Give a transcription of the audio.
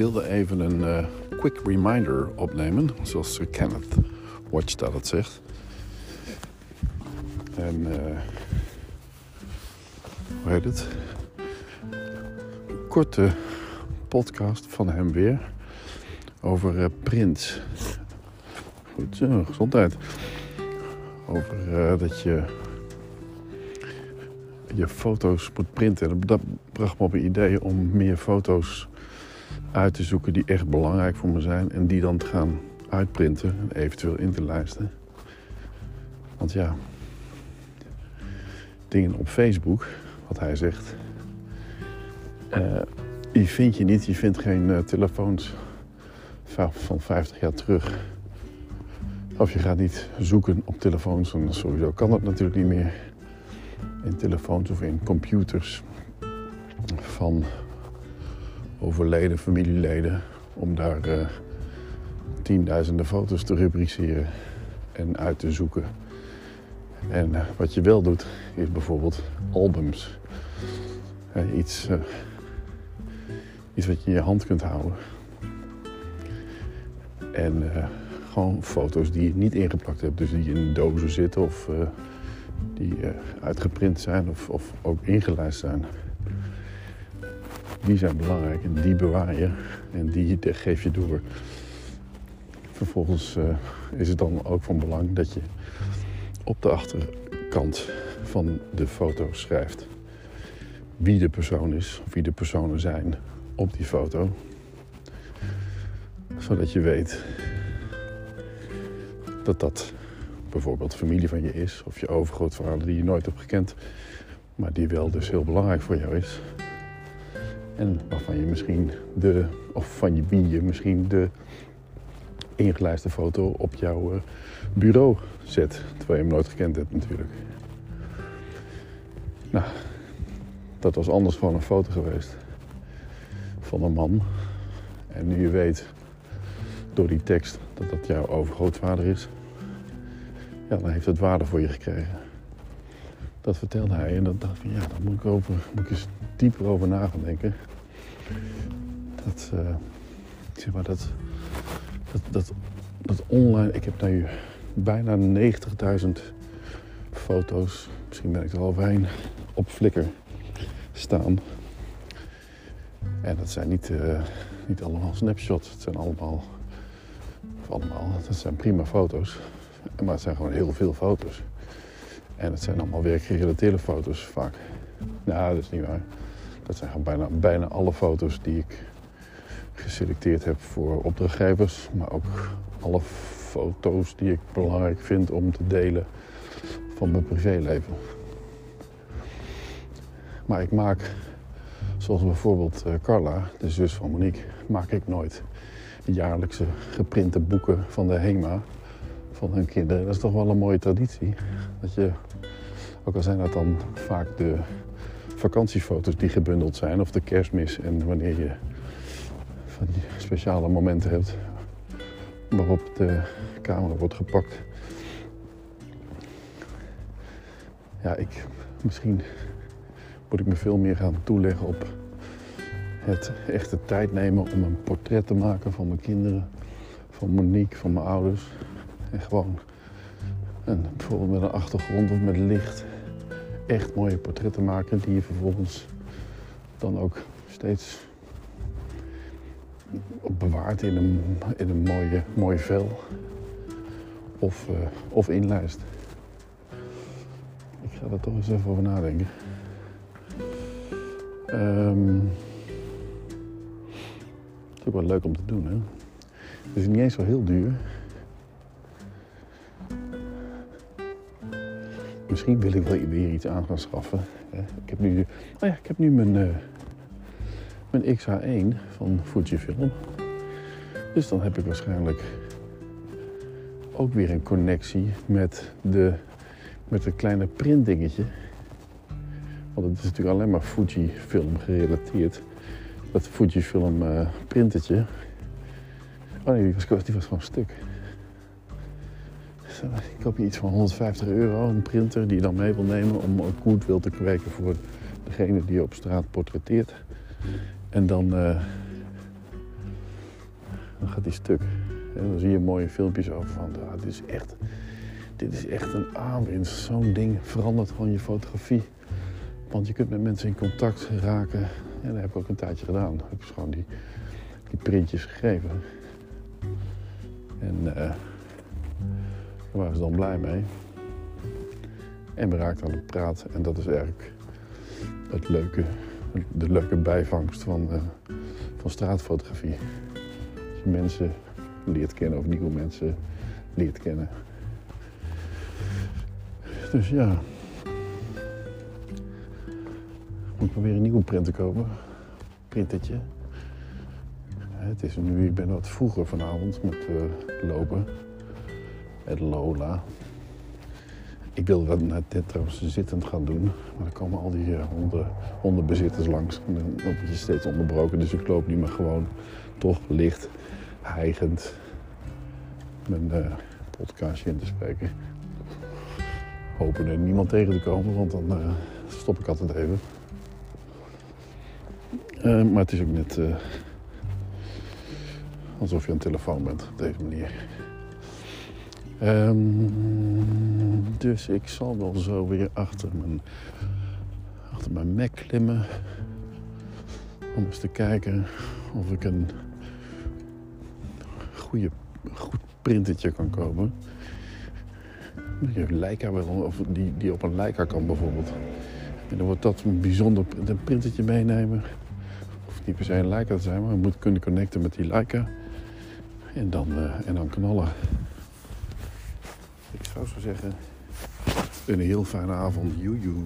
wilde even een uh, quick reminder opnemen, zoals Kenneth Watch dat het zegt. En uh, hoe heet het? Korte podcast van hem weer over uh, Prins. Goed zo, gezondheid. Over dat je je foto's moet printen. Dat bracht me op een idee om meer foto's uit te zoeken die echt belangrijk voor me zijn. En die dan te gaan uitprinten en eventueel in te lijsten. Want ja, dingen op Facebook, wat hij zegt, die vind je niet. Je vindt geen uh, telefoons van 50 jaar terug. Of je gaat niet zoeken op telefoons, en sowieso kan dat natuurlijk niet meer. In telefoons of in computers van overleden familieleden om daar uh, tienduizenden foto's te rubriceren en uit te zoeken. En uh, wat je wel doet, is bijvoorbeeld albums. Uh, iets, iets wat je in je hand kunt houden. En gewoon foto's die je niet ingeplakt hebt, dus die in dozen zitten of die uitgeprint zijn of, of ook ingelijst zijn die zijn belangrijk en die bewaar je en die geef je door. Vervolgens uh, is het dan ook van belang dat je op de achterkant van de foto schrijft wie de persoon is, of wie de personen zijn op die foto. Zodat je weet dat dat bijvoorbeeld familie van je is, of je overgrootvader die je nooit hebt gekend, maar die wel dus heel belangrijk voor jou is. En waarvan je misschien de, of van je wie je misschien de ingelijste foto op jouw eh, bureau zet. Terwijl je hem nooit gekend hebt natuurlijk. Nou, dat was anders gewoon een foto geweest van een man. En nu je weet door die tekst dat dat jouw overgrootvader is, ja, dan heeft het waarde voor je gekregen. Dat vertelde hij en dat dacht ik, ja, daar moet ik, over, moet ik eens dieper over na gaan denken. Dat, uh, zeg maar, dat, dat, dat, dat online, ik heb nu bijna 90.000 foto's, misschien ben ik er al overheen, op Flickr staan. En dat zijn niet, uh, niet allemaal snapshots, het zijn allemaal, of allemaal, dat zijn prima foto's. Maar het zijn gewoon heel veel foto's. En het zijn allemaal werkgerelateerde foto's vaak. Nou, dat is niet waar. Dat zijn bijna, bijna alle foto's die ik geselecteerd heb voor opdrachtgevers. Maar ook alle foto's die ik belangrijk vind om te delen van mijn privéleven. Maar ik maak, zoals bijvoorbeeld eh, Carla, de zus van Monique, maak ik nooit jaarlijkse geprinte boeken van de HEMA hun kinderen. Dat is toch wel een mooie traditie. Dat je, ook al zijn dat dan vaak de vakantiefoto's die gebundeld zijn, of de kerstmis en wanneer je van die speciale momenten hebt waarop de camera wordt gepakt. Ja, ik, misschien moet ik me veel meer gaan toeleggen op het echte tijd nemen om een portret te maken van mijn kinderen, van Monique, van mijn ouders. En gewoon een, bijvoorbeeld met een achtergrond of met licht echt mooie portretten maken die je vervolgens dan ook steeds bewaart in een, in een mooie, mooi vel of, uh, of inlijst. Ik ga er toch eens even over nadenken. Um, het is ook wel leuk om te doen, hè? Het is niet eens zo heel duur. Misschien wil ik wel weer iets aan gaan schaffen. Ik heb nu, oh ja, ik heb nu mijn, uh, mijn XH1 van Fujifilm. Dus dan heb ik waarschijnlijk ook weer een connectie met, de, met het kleine printdingetje. Want het is natuurlijk alleen maar Fujifilm gerelateerd. Dat Fujifilm uh, printertje. Oh nee, die was, die was gewoon stuk ik koop je iets van 150 euro, een printer die je dan mee wil nemen om ook goed wil te kweken voor degene die je op straat portretteert. En dan, uh, dan gaat die stuk. En dan zie je mooie filmpjes over van, ah, dit is echt, dit is echt een aanwinst. Zo'n ding verandert gewoon je fotografie. Want je kunt met mensen in contact raken. En dat heb ik ook een tijdje gedaan. Ik heb gewoon die, die printjes gegeven. En uh, daar waren ze dan blij mee. En we raakten aan het praten. En dat is eigenlijk het leuke, de leuke bijvangst van, uh, van straatfotografie. Als je mensen leert kennen of nieuwe mensen leert kennen. Dus ja. Moet maar weer een nieuwe printer kopen. Printertje. Het is nu, ik ben wat vroeger vanavond met uh, lopen. Het Lola. Ik wilde dat net dit trouwens zittend gaan doen. Maar dan komen al die uh, honden, hondenbezitters langs. En dan word je steeds onderbroken. Dus ik loop nu maar gewoon toch licht, hijgend mijn uh, podcastje in te spreken. Hopen er niemand tegen te komen, want dan uh, stop ik altijd even. Maar het is ook net alsof je aan telefoon bent op deze manier. Um, dus ik zal wel zo weer achter mijn, achter mijn Mac klimmen. Om eens te kijken of ik een goede, goed printertje kan kopen. Een Leica wil, of die, die op een Leica kan bijvoorbeeld. En dan wordt dat een bijzonder een printertje meenemen. Of niet per se een Leica te zijn, maar we moeten kunnen connecten met die Leica. En dan, uh, en dan knallen. Ik zou zo zeggen, een heel fijne avond. Joejoe.